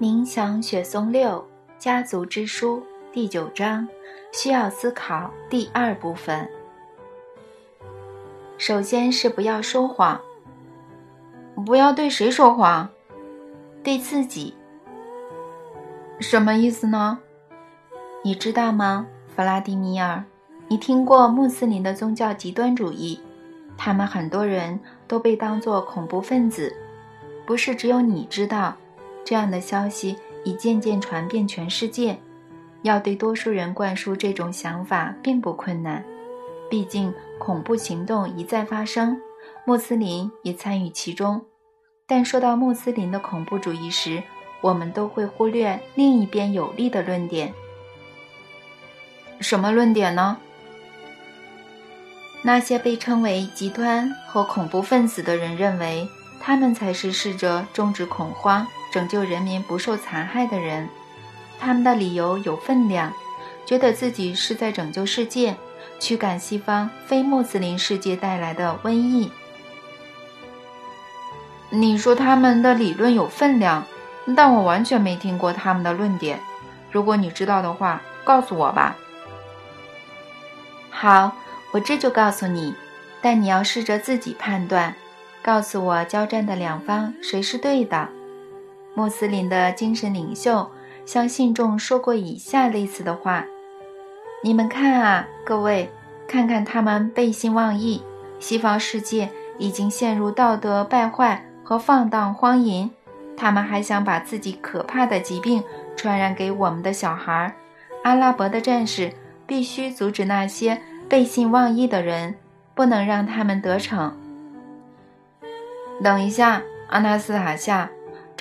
冥想雪松六家族之书第九章需要思考第二部分。首先是不要说谎，不要对谁说谎？对自己。什么意思呢？你知道吗，弗拉迪米尔？你听过穆斯林的宗教极端主义？他们很多人都被当作恐怖分子，不是只有你知道。这样的消息已渐渐传遍全世界。要对多数人灌输这种想法并不困难，毕竟恐怖行动一再发生，穆斯林也参与其中。但说到穆斯林的恐怖主义时，我们都会忽略另一边有利的论点。什么论点呢？那些被称为极端和恐怖分子的人认为，他们才是试着终止恐慌。拯救人民不受残害的人，他们的理由有分量，觉得自己是在拯救世界，驱赶西方非穆斯林世界带来的瘟疫。你说他们的理论有分量，但我完全没听过他们的论点。如果你知道的话，告诉我吧。好，我这就告诉你，但你要试着自己判断，告诉我交战的两方谁是对的。穆斯林的精神领袖向信众说过以下类似的话：“你们看啊，各位，看看他们背信忘义。西方世界已经陷入道德败坏和放荡荒淫，他们还想把自己可怕的疾病传染给我们的小孩。阿拉伯的战士必须阻止那些背信忘义的人，不能让他们得逞。”等一下，阿纳斯塔夏。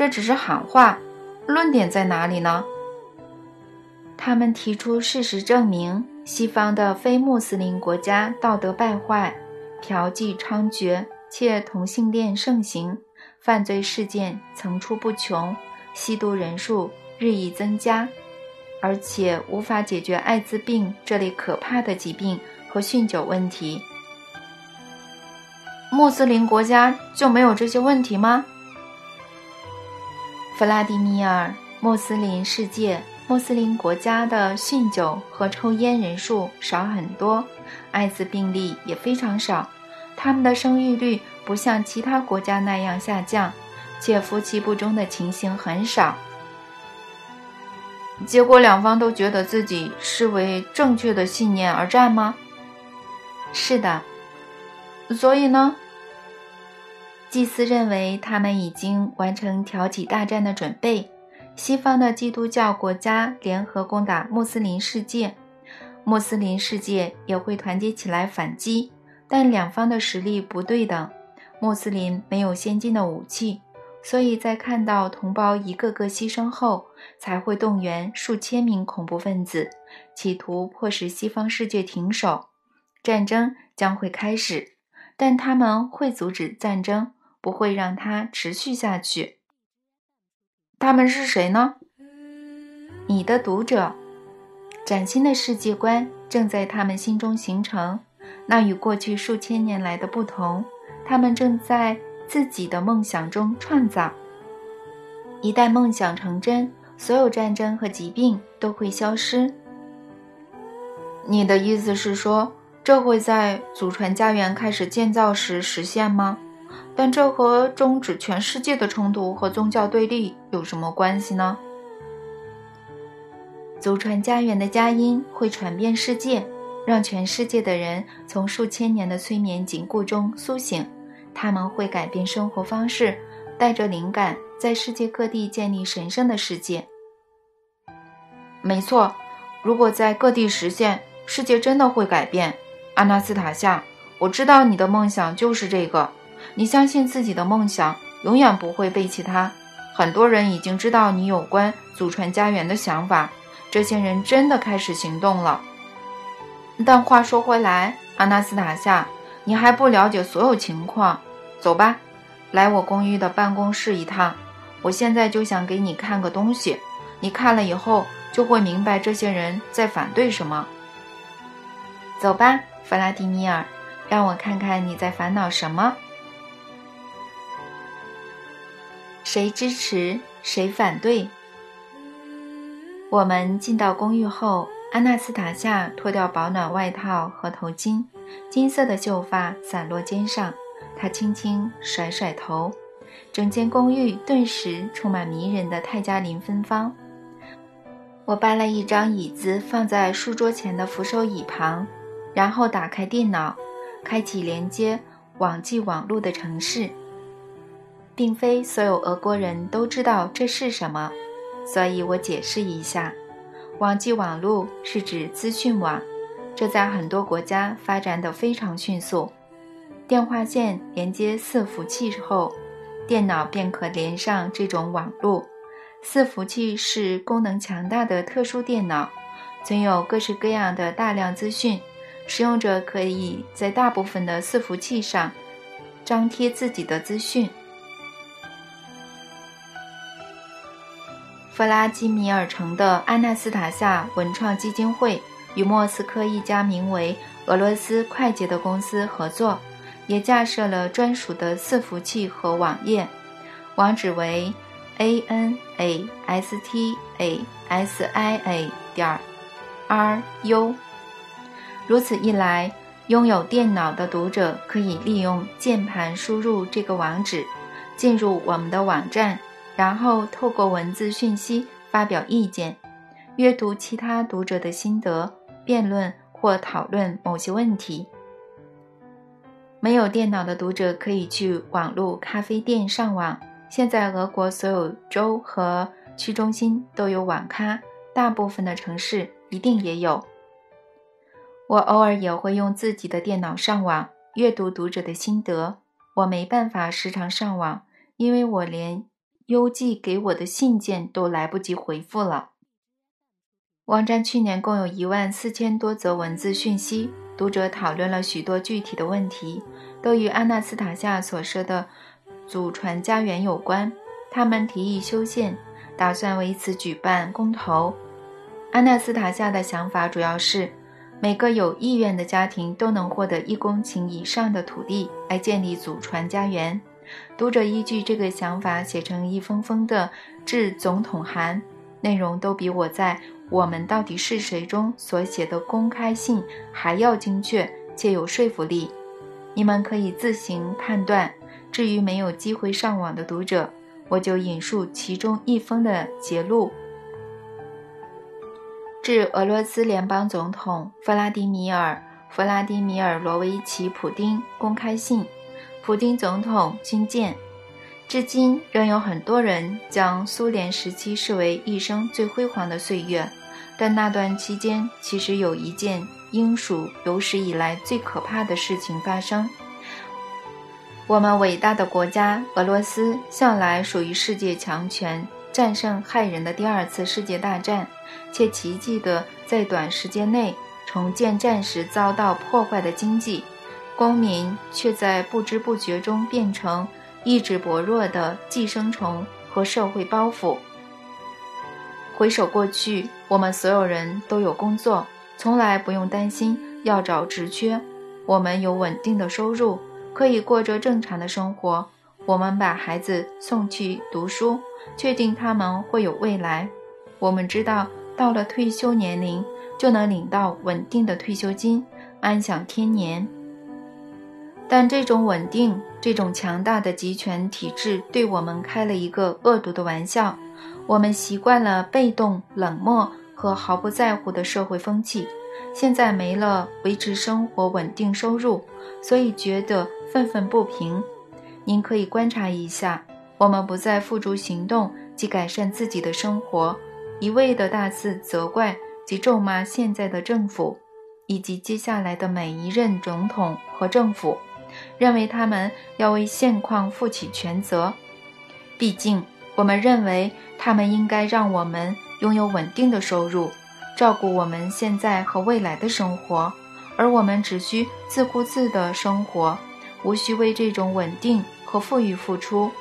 这只是喊话，论点在哪里呢？他们提出事实证明，西方的非穆斯林国家道德败坏，嫖妓猖獗，且同性恋盛行，犯罪事件层出不穷，吸毒人数日益增加，而且无法解决艾滋病这类可怕的疾病和酗酒问题。穆斯林国家就没有这些问题吗？弗拉迪米尔，穆斯林世界、穆斯林国家的酗酒和抽烟人数少很多，艾滋病例也非常少，他们的生育率不像其他国家那样下降，且夫妻不忠的情形很少。结果两方都觉得自己是为正确的信念而战吗？是的。所以呢？祭司认为他们已经完成挑起大战的准备，西方的基督教国家联合攻打穆斯林世界，穆斯林世界也会团结起来反击，但两方的实力不对等，穆斯林没有先进的武器，所以在看到同胞一个个牺牲后，才会动员数千名恐怖分子，企图迫使西方世界停手，战争将会开始，但他们会阻止战争。不会让它持续下去。他们是谁呢？你的读者，崭新的世界观正在他们心中形成。那与过去数千年来的不同，他们正在自己的梦想中创造。一旦梦想成真，所有战争和疾病都会消失。你的意思是说，这会在祖传家园开始建造时实现吗？但这和终止全世界的冲突和宗教对立有什么关系呢？祖传家园的佳音会传遍世界，让全世界的人从数千年的催眠禁锢中苏醒。他们会改变生活方式，带着灵感，在世界各地建立神圣的世界。没错，如果在各地实现，世界真的会改变。阿纳斯塔夏，我知道你的梦想就是这个。你相信自己的梦想，永远不会背弃它。很多人已经知道你有关祖传家园的想法，这些人真的开始行动了。但话说回来，阿纳斯塔夏，你还不了解所有情况。走吧，来我公寓的办公室一趟。我现在就想给你看个东西，你看了以后就会明白这些人在反对什么。走吧，弗拉迪米尔，让我看看你在烦恼什么。谁支持，谁反对？我们进到公寓后，安娜斯塔夏脱掉保暖外套和头巾，金色的秀发散落肩上，她轻轻甩甩头，整间公寓顿时充满迷人的泰加林芬芳。我搬了一张椅子放在书桌前的扶手椅旁，然后打开电脑，开启连接网际网络的城市。并非所有俄国人都知道这是什么，所以我解释一下：网际网络是指资讯网，这在很多国家发展得非常迅速。电话线连接伺服器后，电脑便可连上这种网络。伺服器是功能强大的特殊电脑，存有各式各样的大量资讯。使用者可以在大部分的伺服器上张贴自己的资讯。弗拉基米尔城的安纳斯塔夏文创基金会与莫斯科一家名为“俄罗斯快捷”的公司合作，也架设了专属的伺服器和网页，网址为 a n a s t a s i a 点 r u。如此一来，拥有电脑的读者可以利用键盘输入这个网址，进入我们的网站。然后透过文字讯息发表意见，阅读其他读者的心得，辩论或讨论某些问题。没有电脑的读者可以去网络咖啡店上网。现在，俄国所有州和区中心都有网咖，大部分的城市一定也有。我偶尔也会用自己的电脑上网，阅读读者的心得。我没办法时常上网，因为我连。邮寄给我的信件都来不及回复了。网站去年共有一万四千多则文字讯息，读者讨论了许多具体的问题，都与安娜斯塔夏所说的祖传家园有关。他们提议修宪，打算为此举办公投。安娜斯塔夏的想法主要是，每个有意愿的家庭都能获得一公顷以上的土地来建立祖传家园。读者依据这个想法写成一封封的致总统函，内容都比我在《我们到底是谁》中所写的公开信还要精确且有说服力。你们可以自行判断。至于没有机会上网的读者，我就引述其中一封的节录：致俄罗斯联邦总统弗拉迪米尔·弗拉迪米尔·罗维奇·普丁公开信。普京总统军舰，至今仍有很多人将苏联时期视为一生最辉煌的岁月，但那段期间其实有一件应属有史以来最可怕的事情发生。我们伟大的国家俄罗斯向来属于世界强权，战胜害人的第二次世界大战，且奇迹地在短时间内重建战时遭到破坏的经济。公民却在不知不觉中变成意志薄弱的寄生虫和社会包袱。回首过去，我们所有人都有工作，从来不用担心要找职缺。我们有稳定的收入，可以过着正常的生活。我们把孩子送去读书，确定他们会有未来。我们知道，到了退休年龄，就能领到稳定的退休金，安享天年。但这种稳定、这种强大的集权体制对我们开了一个恶毒的玩笑。我们习惯了被动、冷漠和毫不在乎的社会风气，现在没了维持生活稳定收入，所以觉得愤愤不平。您可以观察一下，我们不再付诸行动及改善自己的生活，一味的大肆责怪及咒骂现在的政府，以及接下来的每一任总统和政府。认为他们要为现况负起全责，毕竟我们认为他们应该让我们拥有稳定的收入，照顾我们现在和未来的生活，而我们只需自顾自的生活，无需为这种稳定和富裕付出。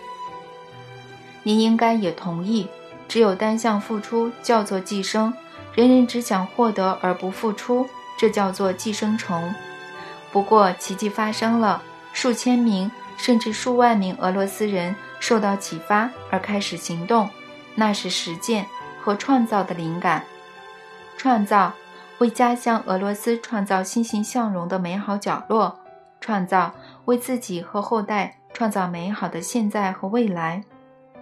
您应该也同意，只有单向付出叫做寄生，人人只想获得而不付出，这叫做寄生虫。不过，奇迹发生了，数千名甚至数万名俄罗斯人受到启发而开始行动，那是实践，和创造的灵感。创造，为家乡俄罗斯创造欣欣向荣的美好角落；创造，为自己和后代创造美好的现在和未来；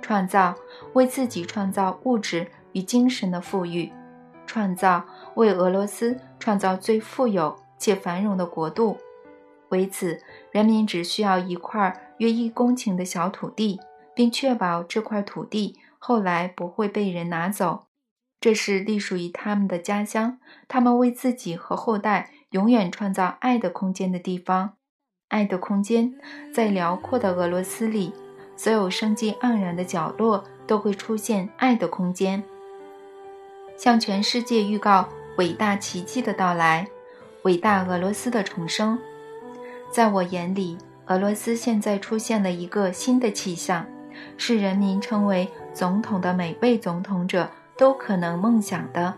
创造，为自己创造物质与精神的富裕；创造，为俄罗斯创造最富有且繁荣的国度。为此，人民只需要一块约一公顷的小土地，并确保这块土地后来不会被人拿走。这是隶属于他们的家乡，他们为自己和后代永远创造爱的空间的地方。爱的空间在辽阔的俄罗斯里，所有生机盎然的角落都会出现爱的空间，向全世界预告伟大奇迹的到来，伟大俄罗斯的重生。在我眼里，俄罗斯现在出现了一个新的气象，是人民称为总统的每位总统者。都可能梦想的，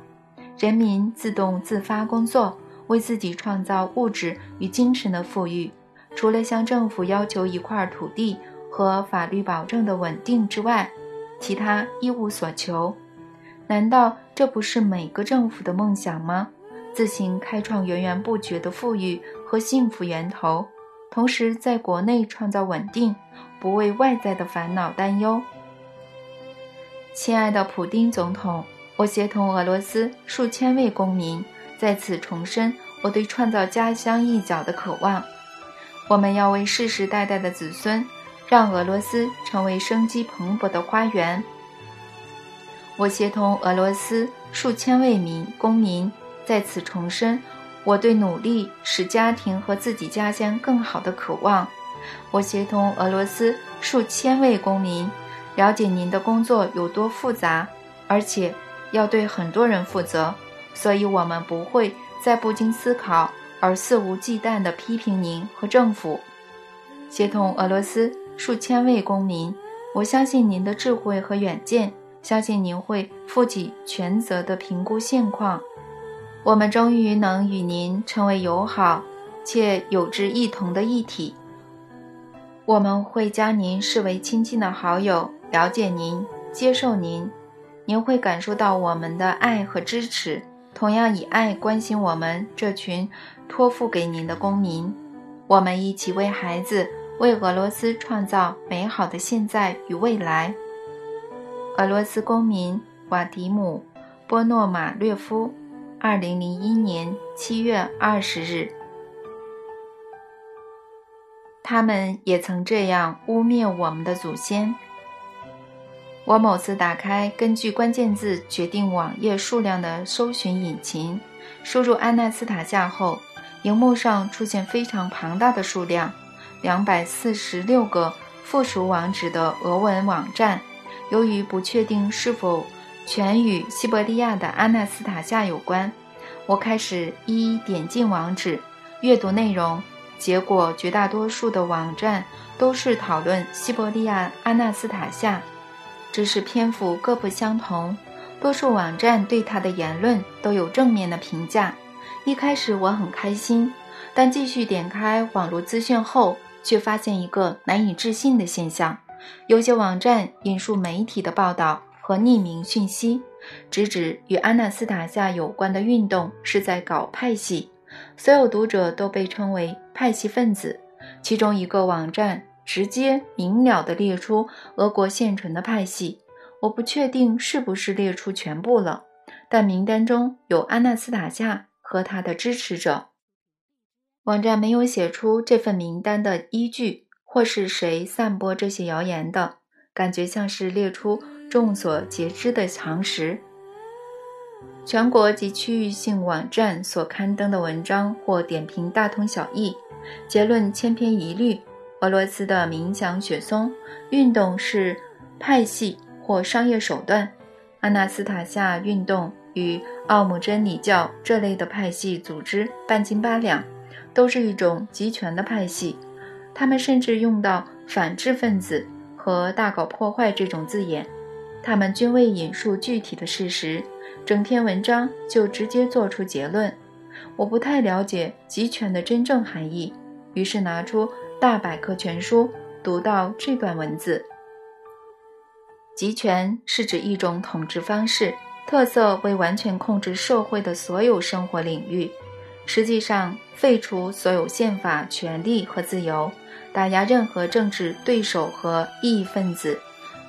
人民自动自发工作，为自己创造物质与精神的富裕。除了向政府要求一块土地和法律保证的稳定之外，其他一无所求。难道这不是每个政府的梦想吗？自行开创源源不绝的富裕和幸福源头，同时在国内创造稳定，不为外在的烦恼担忧。亲爱的普丁总统，我协同俄罗斯数千位公民在此重申我对创造家乡一角的渴望。我们要为世世代代的子孙，让俄罗斯成为生机蓬勃的花园。我协同俄罗斯数千位民公民在此重申我对努力使家庭和自己家乡更好的渴望。我协同俄罗斯数千位公民。了解您的工作有多复杂，而且要对很多人负责，所以我们不会再不经思考而肆无忌惮地批评您和政府。协同俄罗斯数千位公民，我相信您的智慧和远见，相信您会负起全责地评估现况。我们终于能与您成为友好且有志一同的一体。我们会将您视为亲近的好友。了解您，接受您，您会感受到我们的爱和支持。同样以爱关心我们这群托付给您的公民。我们一起为孩子、为俄罗斯创造美好的现在与未来。俄罗斯公民瓦迪姆·波诺马略夫，二零零一年七月二十日。他们也曾这样污蔑我们的祖先。我某次打开根据关键字决定网页数量的搜寻引擎，输入安纳斯塔夏后，荧幕上出现非常庞大的数量，两百四十六个附属网址的俄文网站。由于不确定是否全与西伯利亚的阿纳斯塔夏有关，我开始一一点进网址阅读内容，结果绝大多数的网站都是讨论西伯利亚阿纳斯塔夏。只是篇幅各不相同，多数网站对他的言论都有正面的评价。一开始我很开心，但继续点开网络资讯后，却发现一个难以置信的现象：有些网站引述媒体的报道和匿名讯息，直指与安纳斯塔夏有关的运动是在搞派系，所有读者都被称为派系分子。其中一个网站。直接明了地列出俄国现存的派系，我不确定是不是列出全部了，但名单中有安纳斯塔夏和他的支持者。网站没有写出这份名单的依据，或是谁散播这些谣言的，感觉像是列出众所皆知的常识。全国及区域性网站所刊登的文章或点评大同小异，结论千篇一律。俄罗斯的冥想雪松运动是派系或商业手段，阿纳斯塔夏运动与奥姆真理教这类的派系组织半斤八两，都是一种集权的派系。他们甚至用到反智分子和大搞破坏这种字眼。他们均未引述具体的事实，整篇文章就直接做出结论。我不太了解集权的真正含义，于是拿出。大百科全书读到这段文字：集权是指一种统治方式，特色为完全控制社会的所有生活领域，实际上废除所有宪法权利和自由，打压任何政治对手和异议分子，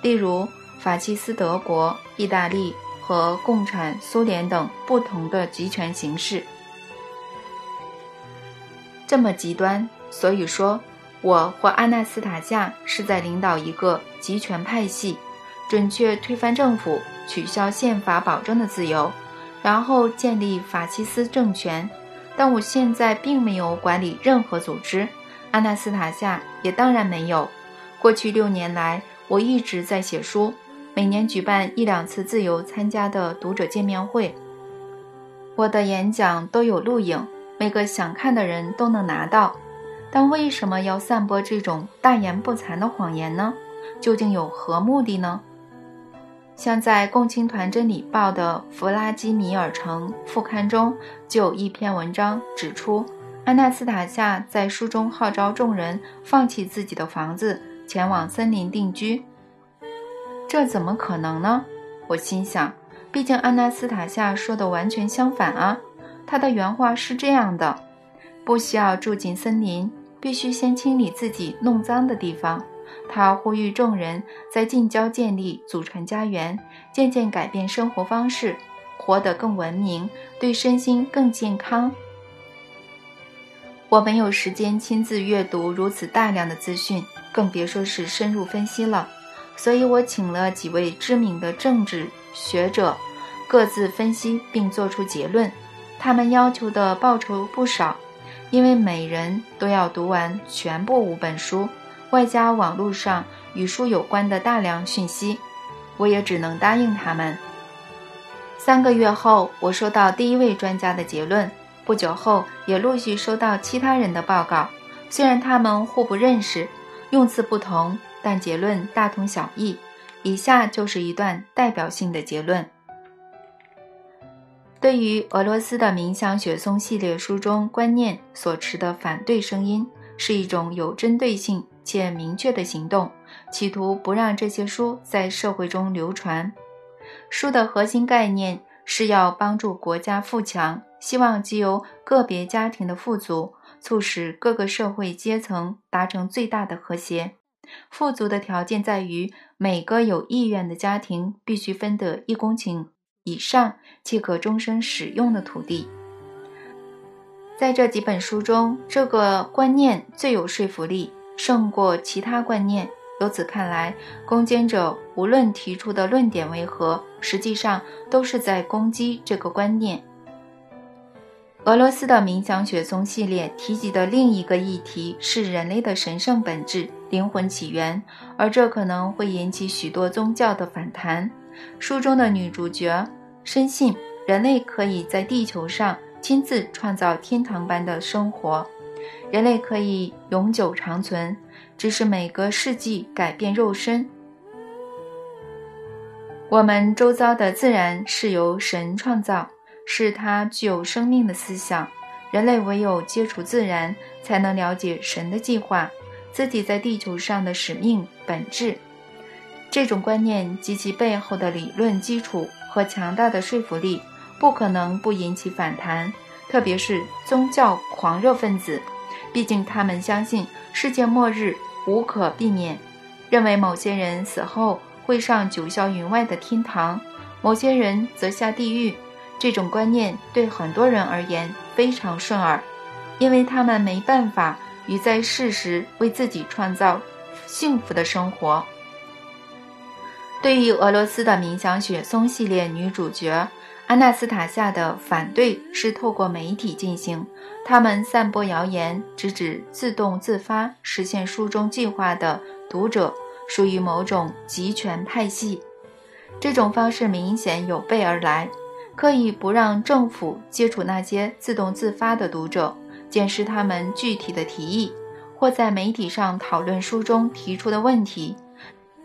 例如法西斯德国、意大利和共产苏联等不同的集权形式。这么极端，所以说，我或阿纳斯塔夏是在领导一个集权派系，准确推翻政府，取消宪法保证的自由，然后建立法西斯政权。但我现在并没有管理任何组织，阿纳斯塔夏也当然没有。过去六年来，我一直在写书，每年举办一两次自由参加的读者见面会，我的演讲都有录影。每个想看的人都能拿到，但为什么要散播这种大言不惭的谎言呢？究竟有何目的呢？像在共青团真理报的弗拉基米尔城副刊中，就有一篇文章指出，安纳斯塔夏在书中号召众人放弃自己的房子，前往森林定居。这怎么可能呢？我心想，毕竟安纳斯塔夏说的完全相反啊。他的原话是这样的：不需要住进森林，必须先清理自己弄脏的地方。他呼吁众人在近郊建立祖传家园，渐渐改变生活方式，活得更文明，对身心更健康。我没有时间亲自阅读如此大量的资讯，更别说是深入分析了。所以我请了几位知名的政治学者，各自分析并做出结论。他们要求的报酬不少，因为每人都要读完全部五本书，外加网络上与书有关的大量讯息。我也只能答应他们。三个月后，我收到第一位专家的结论，不久后也陆续收到其他人的报告。虽然他们互不认识，用词不同，但结论大同小异。以下就是一段代表性的结论。对于俄罗斯的冥想雪松系列书中观念所持的反对声音，是一种有针对性且明确的行动，企图不让这些书在社会中流传。书的核心概念是要帮助国家富强，希望藉由个别家庭的富足，促使各个社会阶层达成最大的和谐。富足的条件在于每个有意愿的家庭必须分得一公顷。以上即可终身使用的土地，在这几本书中，这个观念最有说服力，胜过其他观念。由此看来，攻坚者无论提出的论点为何，实际上都是在攻击这个观念。俄罗斯的冥想雪松系列提及的另一个议题是人类的神圣本质、灵魂起源，而这可能会引起许多宗教的反弹。书中的女主角深信人类可以在地球上亲自创造天堂般的生活，人类可以永久长存，只是每个世纪改变肉身。我们周遭的自然是由神创造，是它具有生命的思想。人类唯有接触自然，才能了解神的计划，自己在地球上的使命本质。这种观念及其背后的理论基础和强大的说服力，不可能不引起反弹，特别是宗教狂热分子。毕竟他们相信世界末日无可避免，认为某些人死后会上九霄云外的天堂，某些人则下地狱。这种观念对很多人而言非常顺耳，因为他们没办法与在世时为自己创造幸福的生活。对于俄罗斯的冥想雪松系列女主角安娜斯塔夏的反对是透过媒体进行，他们散播谣言，直指自动自发实现书中计划的读者属于某种集权派系。这种方式明显有备而来，刻意不让政府接触那些自动自发的读者，检视他们具体的提议，或在媒体上讨论书中提出的问题。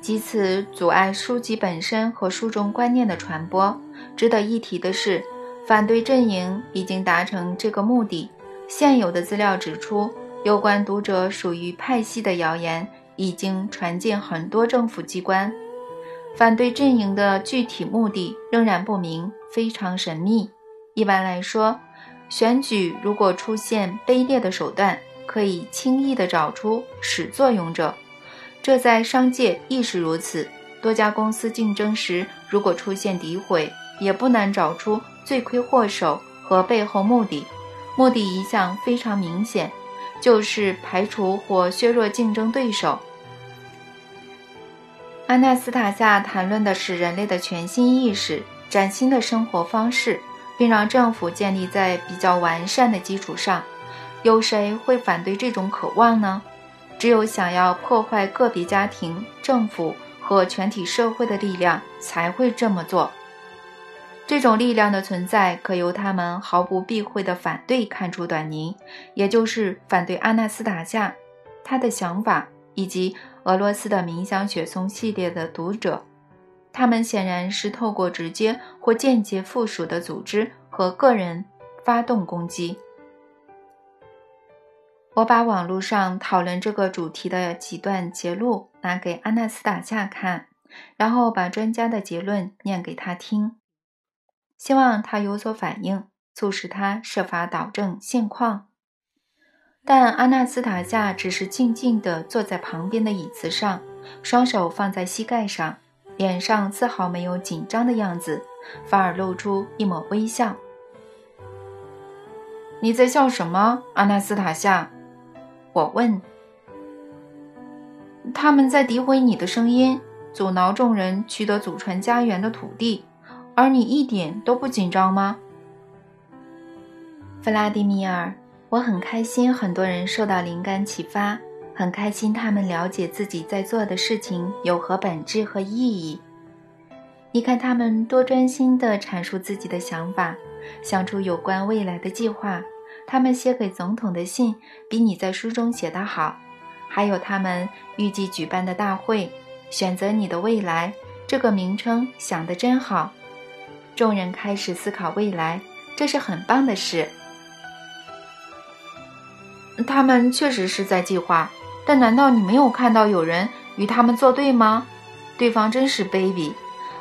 以此阻碍书籍本身和书中观念的传播。值得一提的是，反对阵营已经达成这个目的。现有的资料指出，有关读者属于派系的谣言已经传进很多政府机关。反对阵营的具体目的仍然不明，非常神秘。一般来说，选举如果出现卑劣的手段，可以轻易地找出始作俑者。这在商界亦是如此。多家公司竞争时，如果出现诋毁，也不难找出罪魁祸首和背后目的。目的一向非常明显，就是排除或削弱竞争对手。阿纳斯塔夏谈论的是人类的全新意识、崭新的生活方式，并让政府建立在比较完善的基础上。有谁会反对这种渴望呢？只有想要破坏个别家庭、政府和全体社会的力量才会这么做。这种力量的存在，可由他们毫不避讳的反对看出端倪，也就是反对阿纳斯塔夏他的想法以及。俄罗斯的冥想雪松系列的读者，他们显然是透过直接或间接附属的组织和个人发动攻击。我把网络上讨论这个主题的几段节录拿给阿纳斯塔夏看，然后把专家的结论念给他听，希望他有所反应，促使他设法导正现况。但阿纳斯塔夏只是静静地坐在旁边的椅子上，双手放在膝盖上，脸上丝毫没有紧张的样子，反而露出一抹微笑。你在笑什么，阿纳斯塔夏？我问。他们在诋毁你的声音，阻挠众人取得祖传家园的土地，而你一点都不紧张吗？弗拉迪米尔。我很开心，很多人受到灵感启发，很开心他们了解自己在做的事情有何本质和意义。你看他们多专心地阐述自己的想法，想出有关未来的计划。他们写给总统的信比你在书中写的好。还有他们预计举办的大会，选择你的未来这个名称想得真好。众人开始思考未来，这是很棒的事。他们确实是在计划，但难道你没有看到有人与他们作对吗？对方真是卑鄙，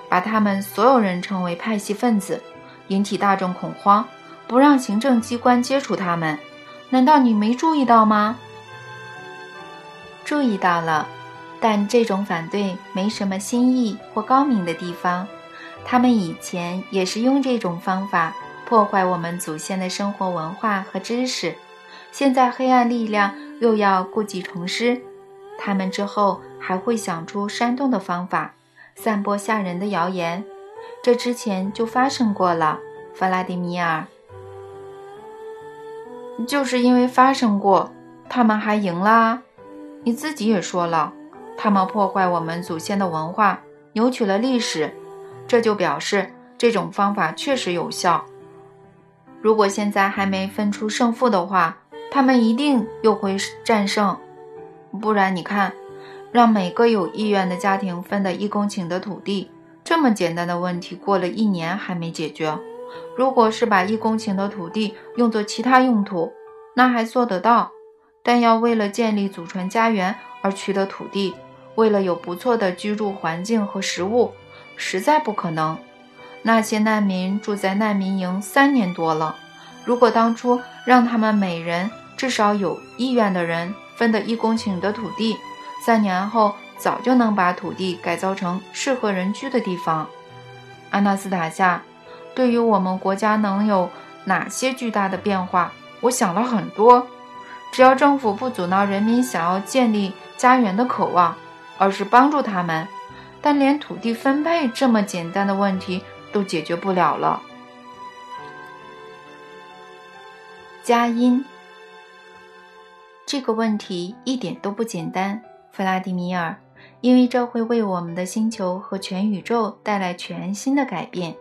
把他们所有人称为派系分子，引起大众恐慌，不让行政机关接触他们。难道你没注意到吗？注意到了，但这种反对没什么新意或高明的地方。他们以前也是用这种方法破坏我们祖先的生活文化和知识。现在黑暗力量又要故技重施，他们之后还会想出煽动的方法，散播吓人的谣言。这之前就发生过了，弗拉迪米尔。就是因为发生过，他们还赢了。你自己也说了，他们破坏我们祖先的文化，扭曲了历史，这就表示这种方法确实有效。如果现在还没分出胜负的话，他们一定又会战胜，不然你看，让每个有意愿的家庭分得一公顷的土地，这么简单的问题，过了一年还没解决。如果是把一公顷的土地用作其他用途，那还做得到，但要为了建立祖传家园而取得土地，为了有不错的居住环境和食物，实在不可能。那些难民住在难民营三年多了，如果当初让他们每人。至少有意愿的人分得一公顷的土地，三年后早就能把土地改造成适合人居的地方。阿纳斯塔夏，对于我们国家能有哪些巨大的变化，我想了很多。只要政府不阻挠人民想要建立家园的渴望，而是帮助他们，但连土地分配这么简单的问题都解决不了了。佳音。这个问题一点都不简单，弗拉迪米尔，因为这会为我们的星球和全宇宙带来全新的改变。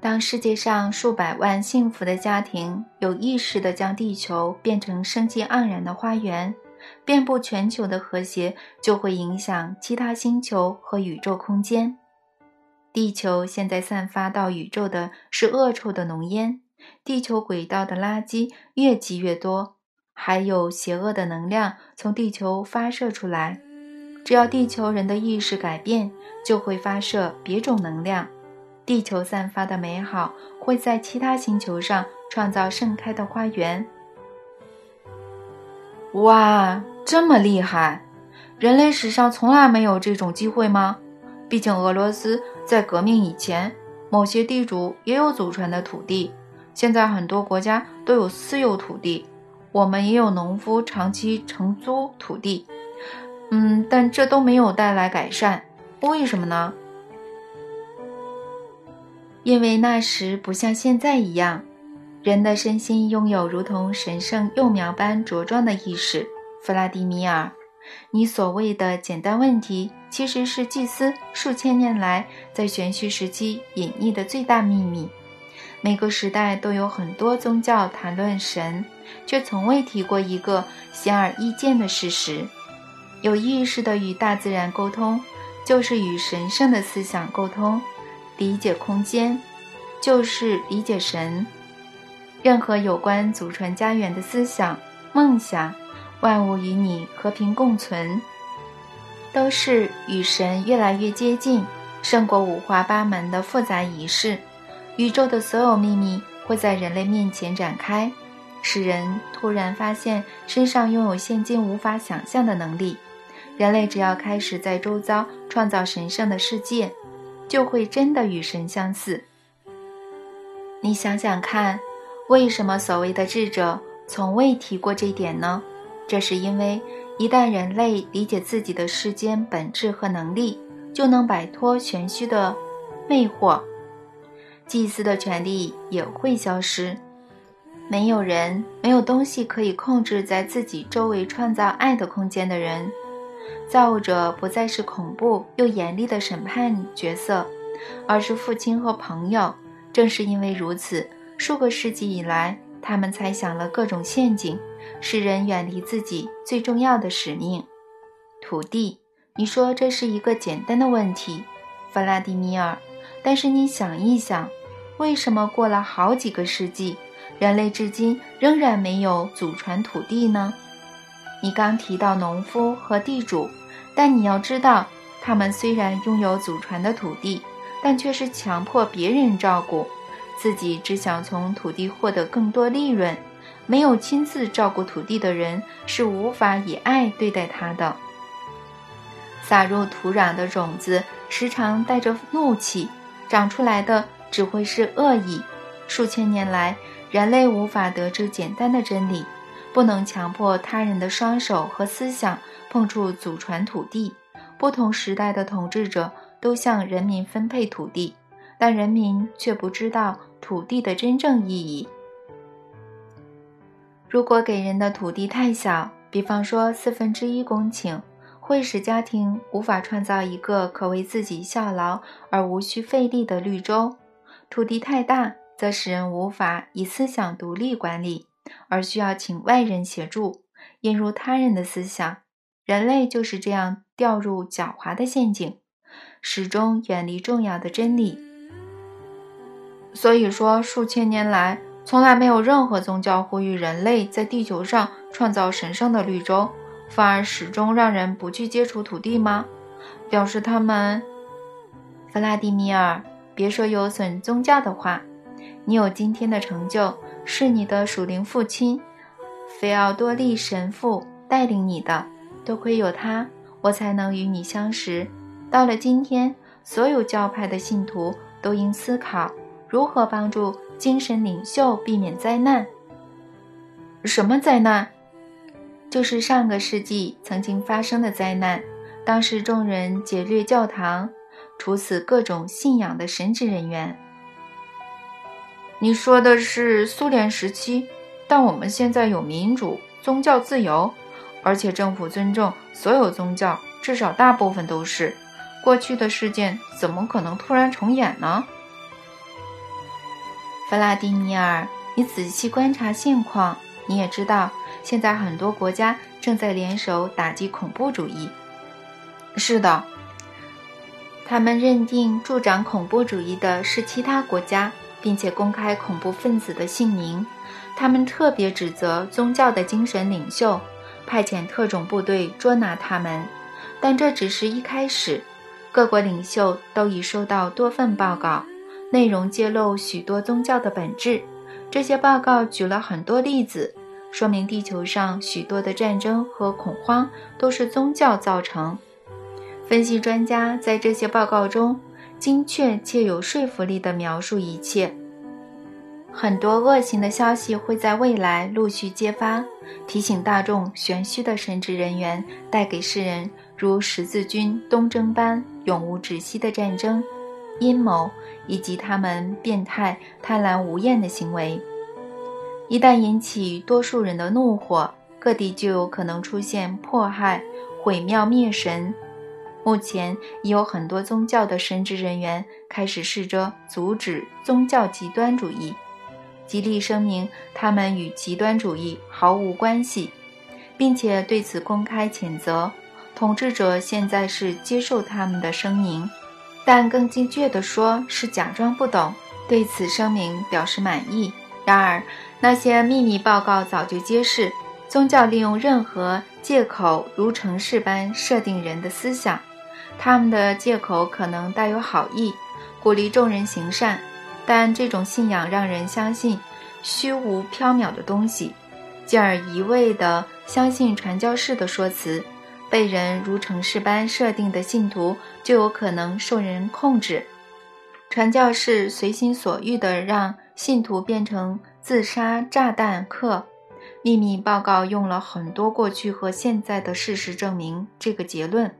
当世界上数百万幸福的家庭有意识地将地球变成生机盎然的花园，遍布全球的和谐就会影响其他星球和宇宙空间。地球现在散发到宇宙的是恶臭的浓烟，地球轨道的垃圾越积越多。还有邪恶的能量从地球发射出来，只要地球人的意识改变，就会发射别种能量。地球散发的美好会在其他星球上创造盛开的花园。哇，这么厉害！人类史上从来没有这种机会吗？毕竟俄罗斯在革命以前，某些地主也有祖传的土地。现在很多国家都有私有土地，我们也有农夫长期承租土地。嗯，但这都没有带来改善，为什么呢？因为那时不像现在一样，人的身心拥有如同神圣幼苗般茁壮的意识。弗拉迪米尔，你所谓的简单问题，其实是祭司数千年来在玄虚时期隐匿的最大秘密。每个时代都有很多宗教谈论神，却从未提过一个显而易见的事实：有意识的与大自然沟通，就是与神圣的思想沟通。理解空间，就是理解神。任何有关祖传家园的思想、梦想，万物与你和平共存，都是与神越来越接近，胜过五花八门的复杂仪式。宇宙的所有秘密会在人类面前展开，使人突然发现身上拥有现今无法想象的能力。人类只要开始在周遭创造神圣的世界。就会真的与神相似。你想想看，为什么所谓的智者从未提过这点呢？这是因为一旦人类理解自己的世间本质和能力，就能摆脱玄虚的魅惑，祭司的权利也会消失。没有人，没有东西可以控制在自己周围创造爱的空间的人。造物者不再是恐怖又严厉的审判角色，而是父亲和朋友。正是因为如此，数个世纪以来，他们猜想了各种陷阱，使人远离自己最重要的使命——土地。你说这是一个简单的问题，弗拉迪米尔。但是你想一想，为什么过了好几个世纪，人类至今仍然没有祖传土地呢？你刚提到农夫和地主，但你要知道，他们虽然拥有祖传的土地，但却是强迫别人照顾，自己只想从土地获得更多利润。没有亲自照顾土地的人是无法以爱对待它的。撒入土壤的种子时常带着怒气，长出来的只会是恶意。数千年来，人类无法得知简单的真理。不能强迫他人的双手和思想碰触祖传土地。不同时代的统治者都向人民分配土地，但人民却不知道土地的真正意义。如果给人的土地太小，比方说四分之一公顷，会使家庭无法创造一个可为自己效劳而无需费力的绿洲；土地太大，则使人无法以思想独立管理。而需要请外人协助，引入他人的思想。人类就是这样掉入狡猾的陷阱，始终远离重要的真理。所以说，数千年来，从来没有任何宗教呼吁人类在地球上创造神圣的绿洲，反而始终让人不去接触土地吗？表示他们，弗拉迪米尔，别说有损宗教的话，你有今天的成就。是你的属灵父亲，菲奥多利神父带领你的，多亏有他，我才能与你相识。到了今天，所有教派的信徒都应思考如何帮助精神领袖避免灾难。什么灾难？就是上个世纪曾经发生的灾难。当时众人劫掠教堂，处死各种信仰的神职人员。你说的是苏联时期，但我们现在有民主、宗教自由，而且政府尊重所有宗教，至少大部分都是。过去的事件怎么可能突然重演呢？弗拉迪米尔，你仔细观察现况，你也知道，现在很多国家正在联手打击恐怖主义。是的，他们认定助长恐怖主义的是其他国家。并且公开恐怖分子的姓名，他们特别指责宗教的精神领袖，派遣特种部队捉拿他们。但这只是一开始。各国领袖都已收到多份报告，内容揭露许多宗教的本质。这些报告举了很多例子，说明地球上许多的战争和恐慌都是宗教造成。分析专家在这些报告中精确且有说服力地描述一切。很多恶行的消息会在未来陆续揭发，提醒大众玄虚的神职人员带给世人如十字军东征般永无止息的战争、阴谋以及他们变态、贪婪无厌的行为。一旦引起多数人的怒火，各地就有可能出现迫害、毁庙灭神。目前已有很多宗教的神职人员开始试着阻止宗教极端主义。极力声明他们与极端主义毫无关系，并且对此公开谴责。统治者现在是接受他们的声明，但更精确地说是假装不懂，对此声明表示满意。然而，那些秘密报告早就揭示，宗教利用任何借口如城市般设定人的思想。他们的借口可能带有好意，鼓励众人行善。但这种信仰让人相信虚无缥缈的东西，进而一味地相信传教士的说辞。被人如城市般设定的信徒就有可能受人控制。传教士随心所欲地让信徒变成自杀炸弹客。秘密报告用了很多过去和现在的事实证明这个结论。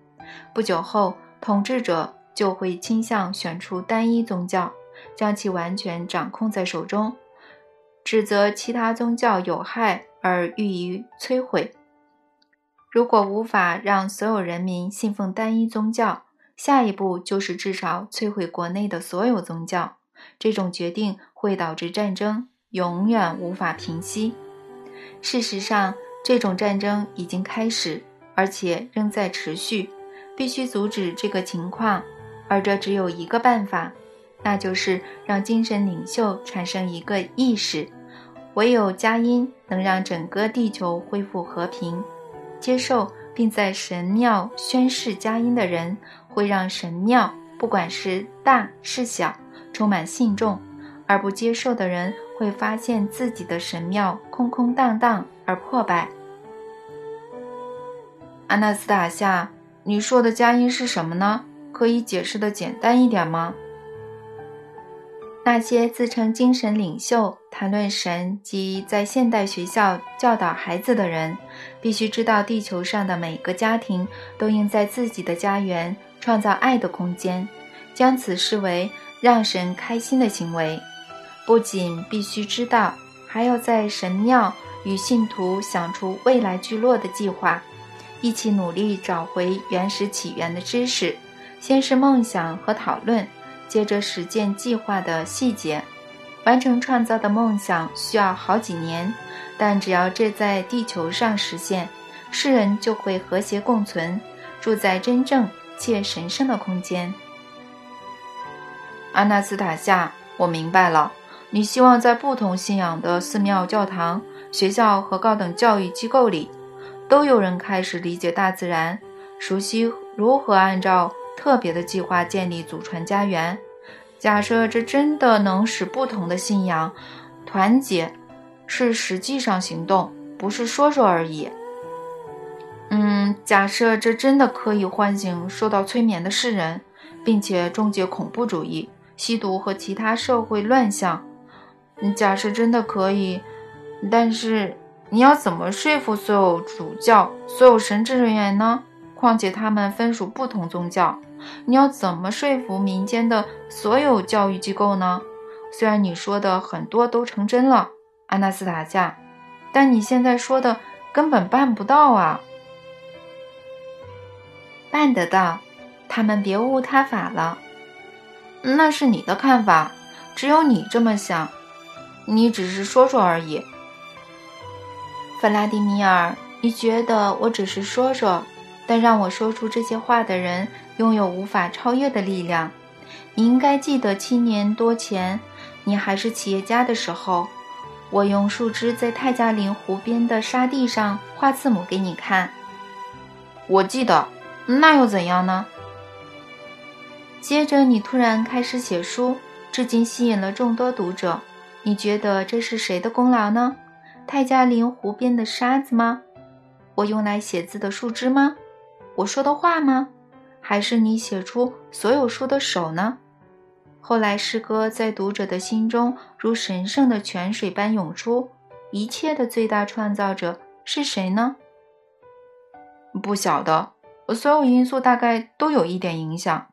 不久后，统治者就会倾向选出单一宗教。将其完全掌控在手中，指责其他宗教有害而予以摧毁。如果无法让所有人民信奉单一宗教，下一步就是至少摧毁国内的所有宗教。这种决定会导致战争永远无法平息。事实上，这种战争已经开始，而且仍在持续。必须阻止这个情况，而这只有一个办法。那就是让精神领袖产生一个意识，唯有佳音能让整个地球恢复和平。接受并在神庙宣誓佳音的人，会让神庙不管是大是小，充满信众；而不接受的人会发现自己的神庙空空荡荡而破败。阿纳斯塔夏，你说的佳音是什么呢？可以解释的简单一点吗？那些自称精神领袖、谈论神及在现代学校教导孩子的人，必须知道，地球上的每个家庭都应在自己的家园创造爱的空间，将此视为让神开心的行为。不仅必须知道，还要在神庙与信徒想出未来聚落的计划，一起努力找回原始起源的知识。先是梦想和讨论。接着实践计划的细节，完成创造的梦想需要好几年，但只要这在地球上实现，世人就会和谐共存，住在真正且神圣的空间。阿纳斯塔夏，我明白了，你希望在不同信仰的寺庙、教堂、学校和高等教育机构里，都有人开始理解大自然，熟悉如何按照。特别的计划建立祖传家园。假设这真的能使不同的信仰团结，是实际上行动，不是说说而已。嗯，假设这真的可以唤醒受到催眠的世人，并且终结恐怖主义、吸毒和其他社会乱象。假设真的可以，但是你要怎么说服所有主教、所有神职人员呢？况且他们分属不同宗教。你要怎么说服民间的所有教育机构呢？虽然你说的很多都成真了，阿纳斯塔夏，但你现在说的根本办不到啊！办得到，他们别无他法了。那是你的看法，只有你这么想，你只是说说而已。弗拉迪米尔，你觉得我只是说说？但让我说出这些话的人拥有无法超越的力量。你应该记得，七年多前，你还是企业家的时候，我用树枝在泰加林湖边的沙地上画字母给你看。我记得，那又怎样呢？接着你突然开始写书，至今吸引了众多读者。你觉得这是谁的功劳呢？泰加林湖边的沙子吗？我用来写字的树枝吗？我说的话吗？还是你写出所有书的手呢？后来诗歌在读者的心中如神圣的泉水般涌出。一切的最大创造者是谁呢？不晓得，所有因素大概都有一点影响。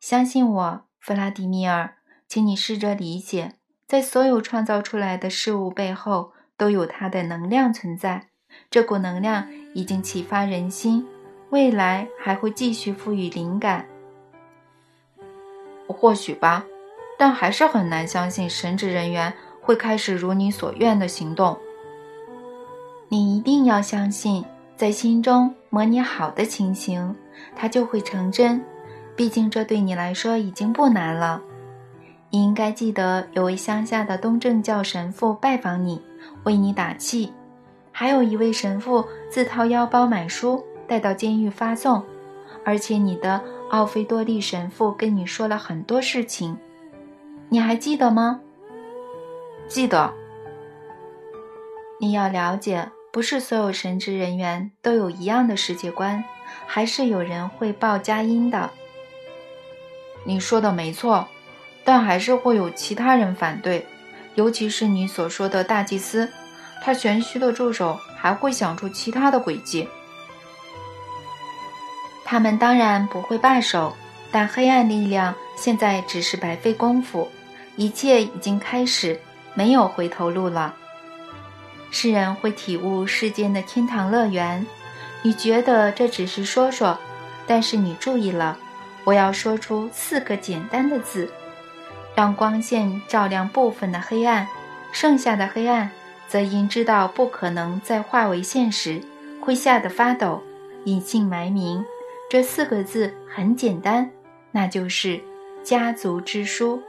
相信我，弗拉迪米尔，请你试着理解。在所有创造出来的事物背后，都有它的能量存在。这股能量已经启发人心，未来还会继续赋予灵感。或许吧，但还是很难相信神职人员会开始如你所愿的行动。你一定要相信，在心中模拟好的情形，它就会成真。毕竟这对你来说已经不难了。你应该记得，有位乡下的东正教神父拜访你，为你打气；还有一位神父自掏腰包买书带到监狱发送，而且你的奥菲多利神父跟你说了很多事情，你还记得吗？记得。你要了解，不是所有神职人员都有一样的世界观，还是有人会报佳音的。你说的没错。但还是会有其他人反对，尤其是你所说的大祭司，他玄虚的助手还会想出其他的诡计。他们当然不会罢手，但黑暗力量现在只是白费功夫，一切已经开始，没有回头路了。世人会体悟世间的天堂乐园，你觉得这只是说说，但是你注意了，我要说出四个简单的字。让光线照亮部分的黑暗，剩下的黑暗则因知道不可能再化为现实，会吓得发抖，隐姓埋名。这四个字很简单，那就是家族之书。